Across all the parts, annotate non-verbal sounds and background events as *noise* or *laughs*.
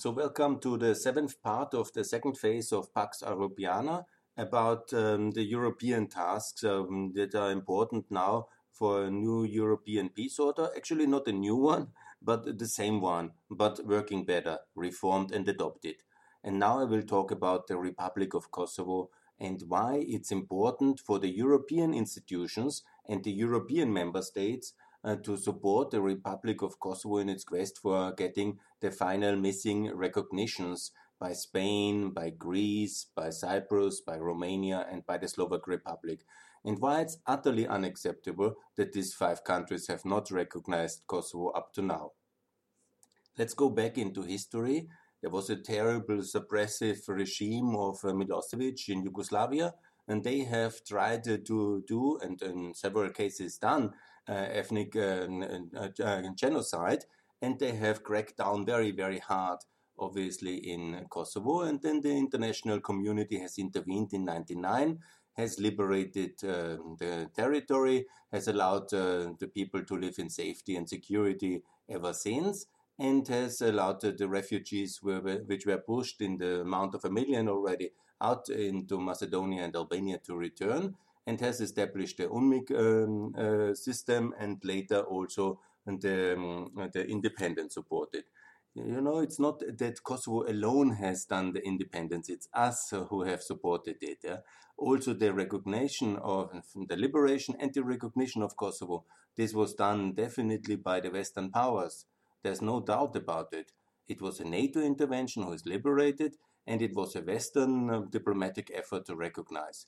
So, welcome to the seventh part of the second phase of Pax Europiana about um, the European tasks um, that are important now for a new European peace order. Actually, not a new one, but the same one, but working better, reformed and adopted. And now I will talk about the Republic of Kosovo and why it's important for the European institutions and the European member states to support the Republic of Kosovo in its quest for getting the final missing recognitions by Spain, by Greece, by Cyprus, by Romania, and by the Slovak Republic. And why it's utterly unacceptable that these five countries have not recognized Kosovo up to now. Let's go back into history. There was a terrible suppressive regime of uh, Milosevic in Yugoslavia, and they have tried to do, and in several cases done, uh, ethnic uh, uh, genocide, and they have cracked down very, very hard, obviously, in Kosovo. And then the international community has intervened in 99, has liberated uh, the territory, has allowed uh, the people to live in safety and security ever since, and has allowed uh, the refugees which were pushed in the amount of a million already out into Macedonia and Albania to return and has established the UNMIK um, uh, system and later also the, um, the independence supported. You know, it's not that Kosovo alone has done the independence, it's us who have supported it. Yeah? Also, the recognition of the liberation and the recognition of Kosovo, this was done definitely by the Western powers. There's no doubt about it. It was a NATO intervention who is liberated, and it was a Western uh, diplomatic effort to recognize.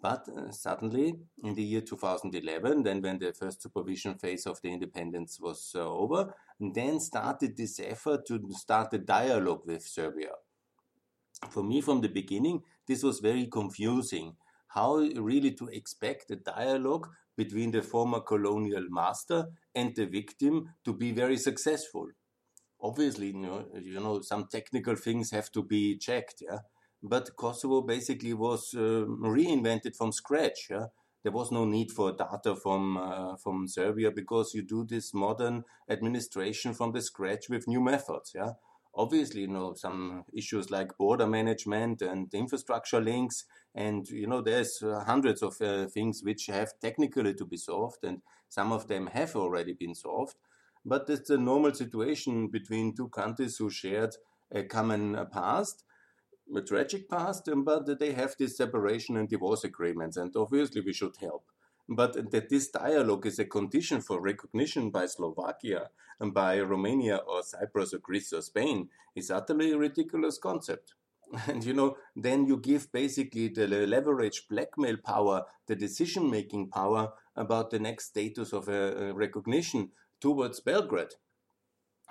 But uh, suddenly, in the year 2011, then when the first supervision phase of the independence was uh, over, then started this effort to start a dialogue with Serbia. For me, from the beginning, this was very confusing. How really to expect a dialogue between the former colonial master and the victim to be very successful? Obviously, you know, you know some technical things have to be checked. Yeah? But Kosovo basically was uh, reinvented from scratch. Yeah? There was no need for data from uh, from Serbia because you do this modern administration from the scratch with new methods. Yeah, obviously, you know some issues like border management and infrastructure links, and you know there's uh, hundreds of uh, things which have technically to be solved, and some of them have already been solved. But it's a normal situation between two countries who shared a common uh, past tragic past, um, but they have this separation and divorce agreements, and obviously we should help. But that this dialogue is a condition for recognition by Slovakia and by Romania or Cyprus or Greece or Spain is utterly a ridiculous concept. *laughs* And you know, then you give basically the leverage blackmail power, the decision making power about the next status of a recognition towards Belgrade.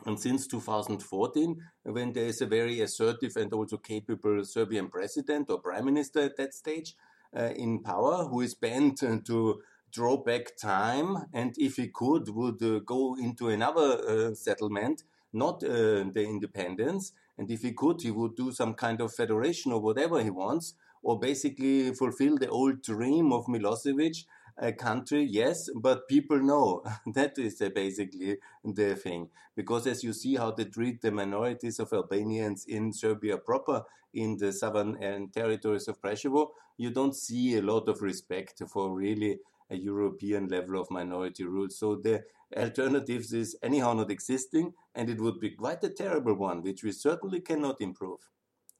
And since 2014, when there is a very assertive and also capable Serbian president or prime minister at that stage uh, in power, who is bent to draw back time, and if he could, would uh, go into another uh, settlement, not uh, the independence. And if he could, he would do some kind of federation or whatever he wants, or basically fulfill the old dream of Milosevic a country, yes, but people know. *laughs* that is uh, basically the thing. Because as you see how they treat the minorities of Albanians in Serbia proper, in the southern and territories of Preševo, you don't see a lot of respect for really a European level of minority rule. So the alternatives is anyhow not existing, and it would be quite a terrible one, which we certainly cannot improve.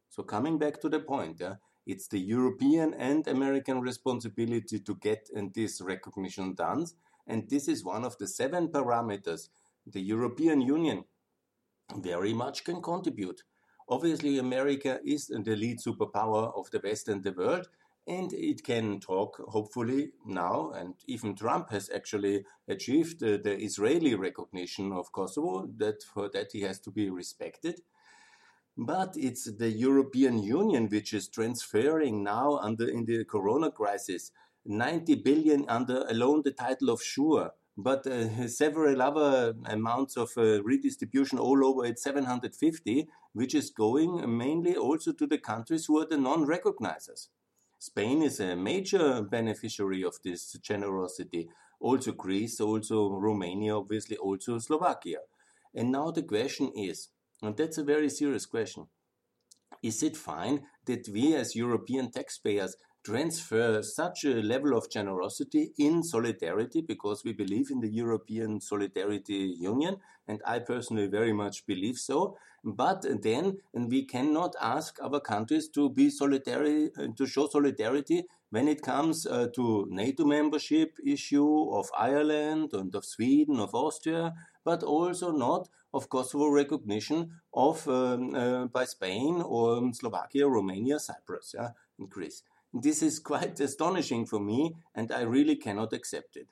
So coming back to the point, yeah, it's the European and American responsibility to get this recognition done. And this is one of the seven parameters the European Union very much can contribute. Obviously, America is the lead superpower of the West and the world, and it can talk, hopefully, now. And even Trump has actually achieved uh, the Israeli recognition of Kosovo, that for that he has to be respected. But it's the European Union which is transferring now under in the corona crisis 90 billion under alone the title of SURE, but uh, *laughs* several other amounts of uh, redistribution all over at 750, which is going mainly also to the countries who are the non-recognizers. Spain is a major beneficiary of this generosity. Also Greece, also Romania, obviously also Slovakia. And now the question is, And that's a very serious question. Is it fine that we as European taxpayers transfer such a level of generosity in solidarity because we believe in the European Solidarity Union, and I personally very much believe so. But then we cannot ask other countries to be solidary, to show solidarity when it comes uh, to NATO membership issue of Ireland and of Sweden, of Austria, but also not of Kosovo recognition of um, uh, by Spain or Slovakia, Romania, Cyprus, yeah, and Greece. This is quite *laughs* astonishing for me, and I really cannot accept it.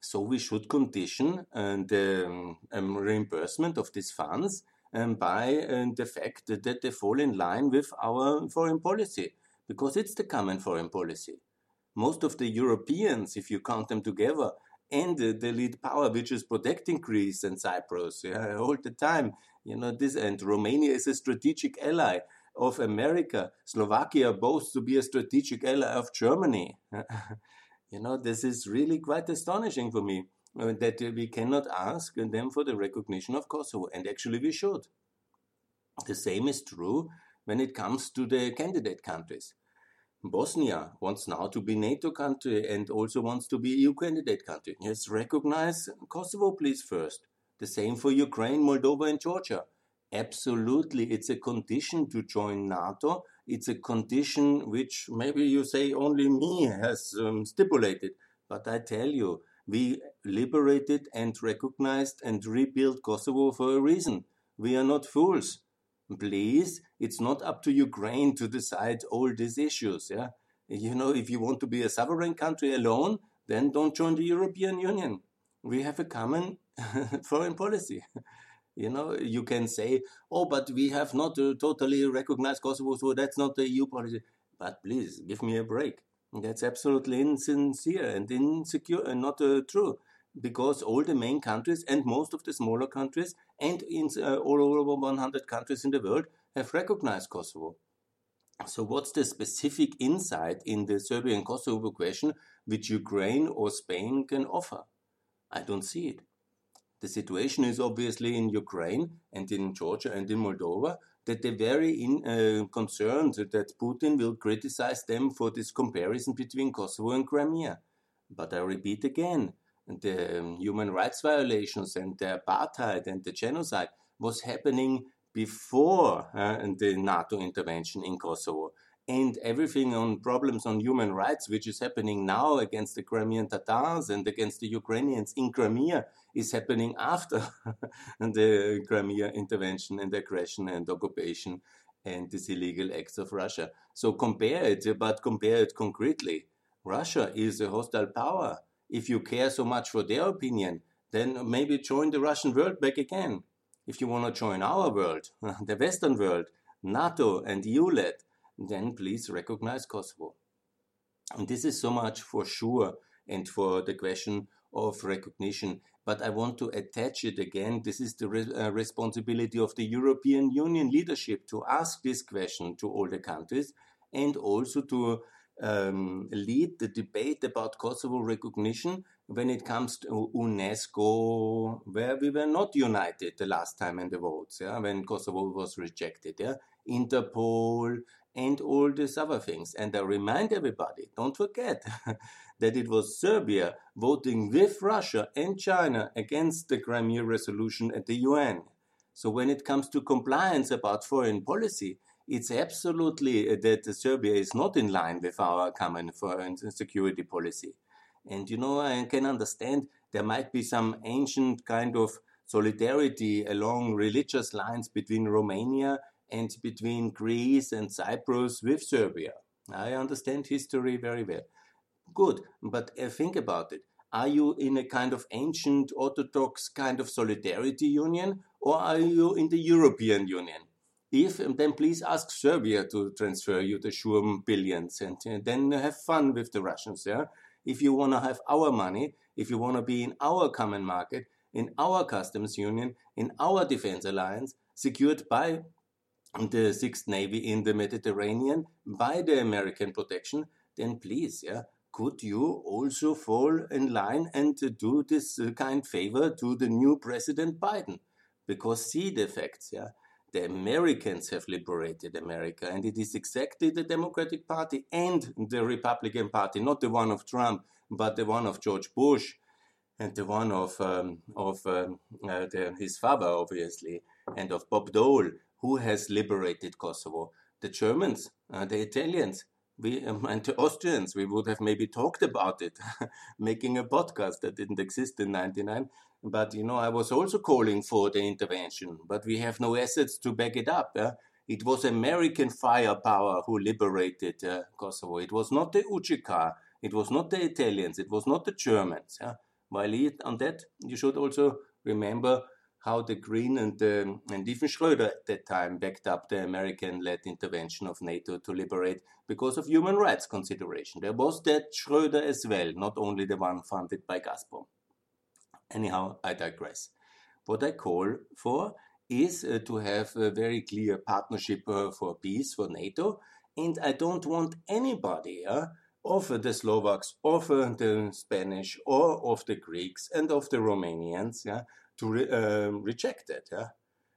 So we should condition the um, um, reimbursement of these funds um, by uh, the fact that they fall in line with our foreign policy, because it's the common foreign policy. Most of the Europeans, if you count them together, and the, lead power which is protecting Greece and Cyprus yeah, all the time, you know this, and Romania is a strategic ally of America. Slovakia boasts to be a strategic ally of Germany. *laughs* you know, this is really quite astonishing for me uh, that we cannot ask them for the recognition of Kosovo, and actually we should. The same is true when it comes to the candidate countries. Bosnia wants now to be NATO country and also wants to be EU candidate country. Yes, recognize Kosovo, please, first. The same for Ukraine, Moldova, and Georgia. Absolutely, it's a condition to join NATO. It's a condition which maybe you say only me has um, stipulated. But I tell you, we liberated and recognized and rebuilt Kosovo for a reason. We are not fools. Please, it's not up to Ukraine to decide all these issues. Yeah, you know, if you want to be a sovereign country alone, then don't join the European Union. We have a common *laughs* foreign policy. *laughs* You know, you can say, oh, but we have not uh, totally recognized Kosovo, so that's not the EU policy. But please, give me a break. That's absolutely insincere and insecure and not uh, true because all the main countries and most of the smaller countries and in uh, all over 100 countries in the world have recognized Kosovo. So, what's the specific insight in the Serbian Kosovo question which Ukraine or Spain can offer? I don't see it. The situation is obviously in Ukraine and in Georgia and in Moldova that they're very in, uh, concerned that Putin will criticize them for this comparison between Kosovo and Crimea. But I repeat again, the human rights violations and the apartheid and the genocide was happening before uh, the NATO intervention in Kosovo and everything on problems on human rights, which is happening now against the Crimean Tatars and against the Ukrainians in Crimea, is happening after *laughs* the Crimea intervention and aggression and occupation and these illegal acts of Russia. So compare it, but compare it concretely. Russia is a hostile power. If you care so much for their opinion, then maybe join the Russian world back again. If you want to join our world, *laughs* the Western world, NATO and EU led, then please recognize Kosovo. And this is so much for sure and for the question of recognition. But I want to attach it again. This is the re uh, responsibility of the European Union leadership to ask this question to all the countries and also to um, lead the debate about Kosovo recognition when it comes to UNESCO, where we were not united the last time in the votes, yeah, when Kosovo was rejected, yeah, Interpol, and all these other things. And I remind everybody, don't forget *laughs* that it was Serbia voting with Russia and China against the Crimea resolution at the UN. So when it comes to compliance about foreign policy, it's absolutely uh, that Serbia is not in line with our common foreign security policy. And you know, I can understand there might be some ancient kind of solidarity along religious lines between Romania and between Greece and Cyprus with Serbia. I understand history very well. Good, but uh, think about it. Are you in a kind of ancient Orthodox kind of solidarity union, or are you in the European Union? If, then please ask Serbia to transfer you the SURE billions and uh, then have fun with the Russians. Yeah? If you want to have our money, if you want to be in our common market, in our customs union, in our defense alliance, secured by the Sixth Navy in the Mediterranean by the American protection, then please, yeah, could you also fall in line and do this uh, kind favor to the new President Biden? Because see the facts, yeah. The Americans have liberated America, and it is exactly the Democratic Party and the Republican Party, not the one of Trump, but the one of George Bush and the one of um, of um, uh, the, his father, obviously, and of Bob Dole, who has liberated Kosovo. The Germans, uh, the Italians, we um, and the Austrians, we would have maybe talked about it, *laughs* making a podcast that didn't exist in '99. But you know, I was also calling for the intervention, but we have no assets to back it up. Yeah? It was American firepower who liberated uh, Kosovo. It was not the UCK, it was not the Italians, it was not the Germans. Yeah? While on that, you should also remember how the Green and, and even Schröder at that time backed up the American-led intervention of NATO to liberate because of human rights consideration. There was that Schröder as well, not only the one funded by Gazprom. Anyhow, I digress. What I call for is uh, to have a very clear partnership uh, for peace for NATO, and I don't want anybody uh, of the Slovaks, of the Spanish, or of the Greeks and of the Romanians yeah, to re um, reject that. Yeah?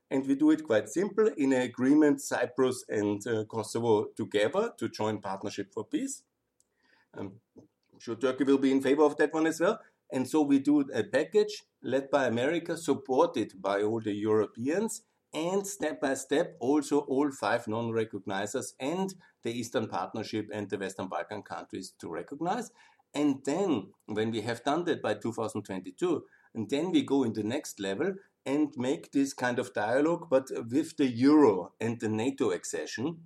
And we do it quite simple in an agreement, Cyprus and uh, Kosovo together to join Partnership for Peace. I'm sure Turkey will be in favor of that one as well. And so we do a package led by America, supported by all the Europeans, and step by step also all five non-recognizers and the Eastern Partnership and the Western Balkan countries to recognize. And then when we have done that by 2022, and then we go in the next level and make this kind of dialogue, but with the Euro and the NATO accession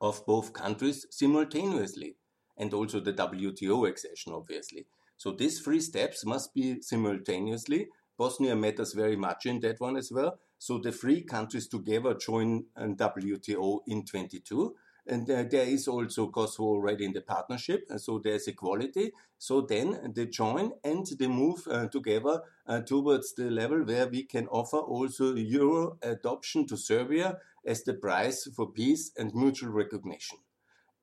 of both countries simultaneously, and also the WTO accession, obviously. So these three steps must be simultaneously. Bosnia matters very much in that one as well. So the three countries together join uh, WTO in 22. And uh, there is also Kosovo already in the partnership, and so there's equality. So then they join and they move uh, together uh, towards the level where we can offer also Euro adoption to Serbia as the price for peace and mutual recognition.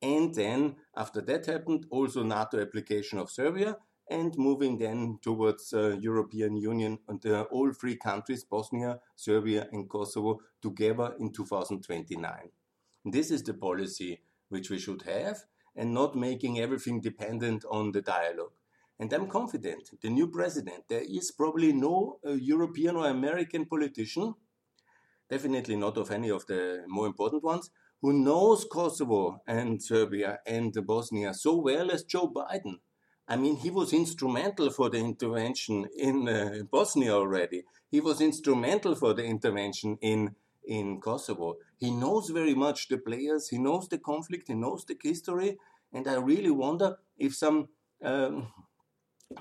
And then after that happened, also NATO application of Serbia, and moving then towards uh, European Union and uh, all three countries, Bosnia, Serbia and Kosovo, together in 2029. This is the policy which we should have and not making everything dependent on the dialogue. And I'm confident the new president, there is probably no uh, European or American politician, definitely not of any of the more important ones, who knows Kosovo and Serbia and Bosnia so well as Joe Biden I mean, he was instrumental for the intervention in uh, Bosnia already. He was instrumental for the intervention in in Kosovo. He knows very much the players. He knows the conflict. He knows the history. And I really wonder if some um,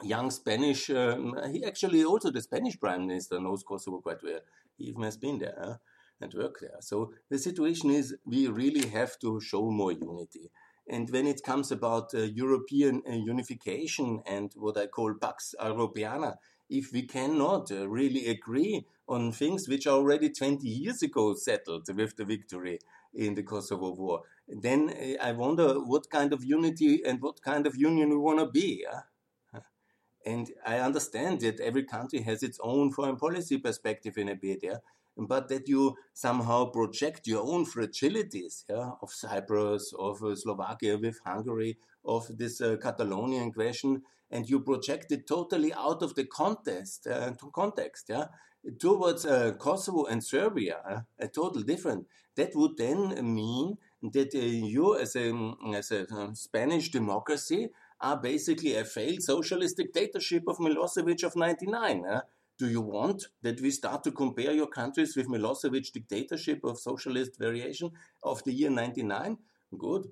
young Spanish, um, he actually also the Spanish prime minister knows Kosovo quite well. He even has been there huh, and worked there. So the situation is we really have to show more unity. And when it comes about uh, European uh, unification and what I call Pax Europiana, if we cannot uh, really agree on things which are already 20 years ago settled with the victory in the Kosovo War, then uh, I wonder what kind of unity and what kind of union we want to be. And I understand that every country has its own foreign policy perspective in a bit, yeah? but that you somehow project your own fragilities yeah, of Cyprus, of uh, Slovakia with Hungary, of this uh, Catalonian question, and you project it totally out of the context, uh, context yeah, towards uh, Kosovo and Serbia, a total different. That would then mean that uh, you, as a, as a um, Spanish democracy, are basically a failed socialist dictatorship of Milosevic of 99. Do you want that we start to compare your countries with Milosevic dictatorship of socialist variation of the year 99? Good.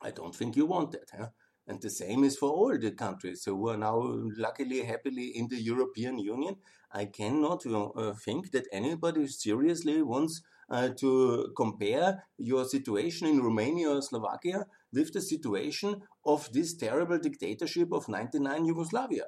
I don't think you want that. Huh? And the same is for all the countries who are now luckily, happily in the European Union. I cannot uh, think that anybody seriously wants uh, to compare your situation in Romania or Slovakia with the situation of this terrible dictatorship of 99 Yugoslavia.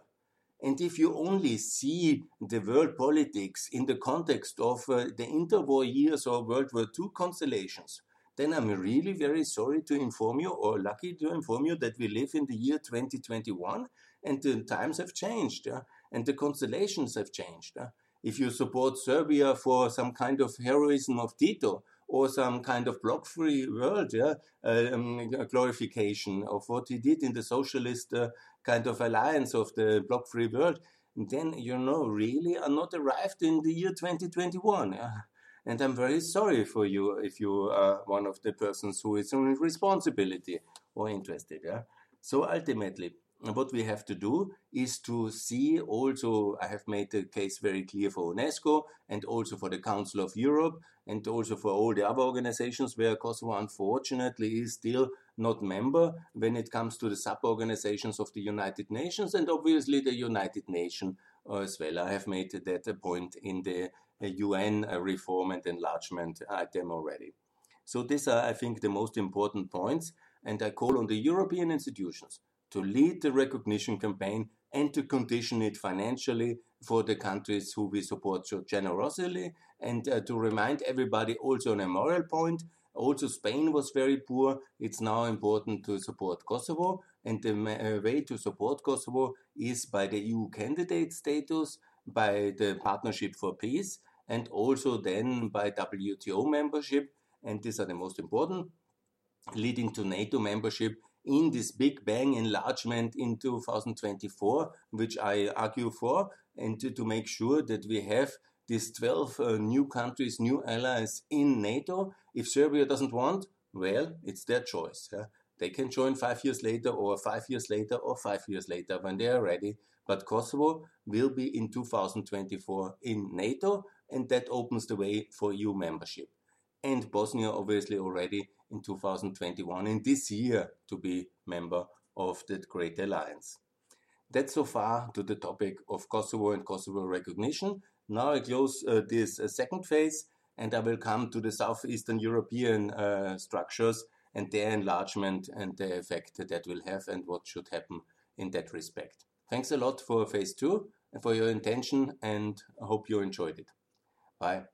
And if you only see the world politics in the context of uh, the interwar years or World War II constellations, then I'm really very sorry to inform you, or lucky to inform you, that we live in the year 2021 and the times have changed, yeah? and the constellations have changed. Yeah? if you support Serbia for some kind of heroism of Tito or some kind of block-free world, yeah, um, glorification of what he did in the socialist uh, kind of alliance of the block-free world, then you know really are not arrived in the year 2021. Yeah? And I'm very sorry for you if you are one of the persons who is in responsibility or interested. Yeah? So ultimately, what we have to do is to see also, I have made the case very clear for UNESCO and also for the Council of Europe and also for all the other organizations where Kosovo unfortunately is still not member when it comes to the sub-organizations of the United Nations and obviously the United Nations uh, as well. I have made that a point in the UN uh, reform and enlargement item already. So these are, I think, the most important points and I call on the European institutions to lead the recognition campaign and to condition it financially for the countries who we support so generously and uh, to remind everybody also on a moral point also spain was very poor it's now important to support kosovo and the uh, way to support kosovo is by the eu candidate status by the partnership for peace and also then by wto membership and these are the most important leading to nato membership in this Big Bang enlargement in 2024, which I argue for, and to, to make sure that we have these 12 uh, new countries, new allies in NATO. If Serbia doesn't want, well, it's their choice. Yeah? They can join five years later, or five years later, or five years later when they are ready. But Kosovo will be in 2024 in NATO, and that opens the way for EU membership. And Bosnia, obviously, already in 2021 in this year to be member of the Great Alliance. That's so far to the topic of Kosovo and Kosovo recognition. Now I close uh, this uh, second phase and I will come to the Southeastern European uh, structures and their enlargement and the effect that, that will have and what should happen in that respect. Thanks a lot for phase two and for your attention and I hope you enjoyed it. Bye.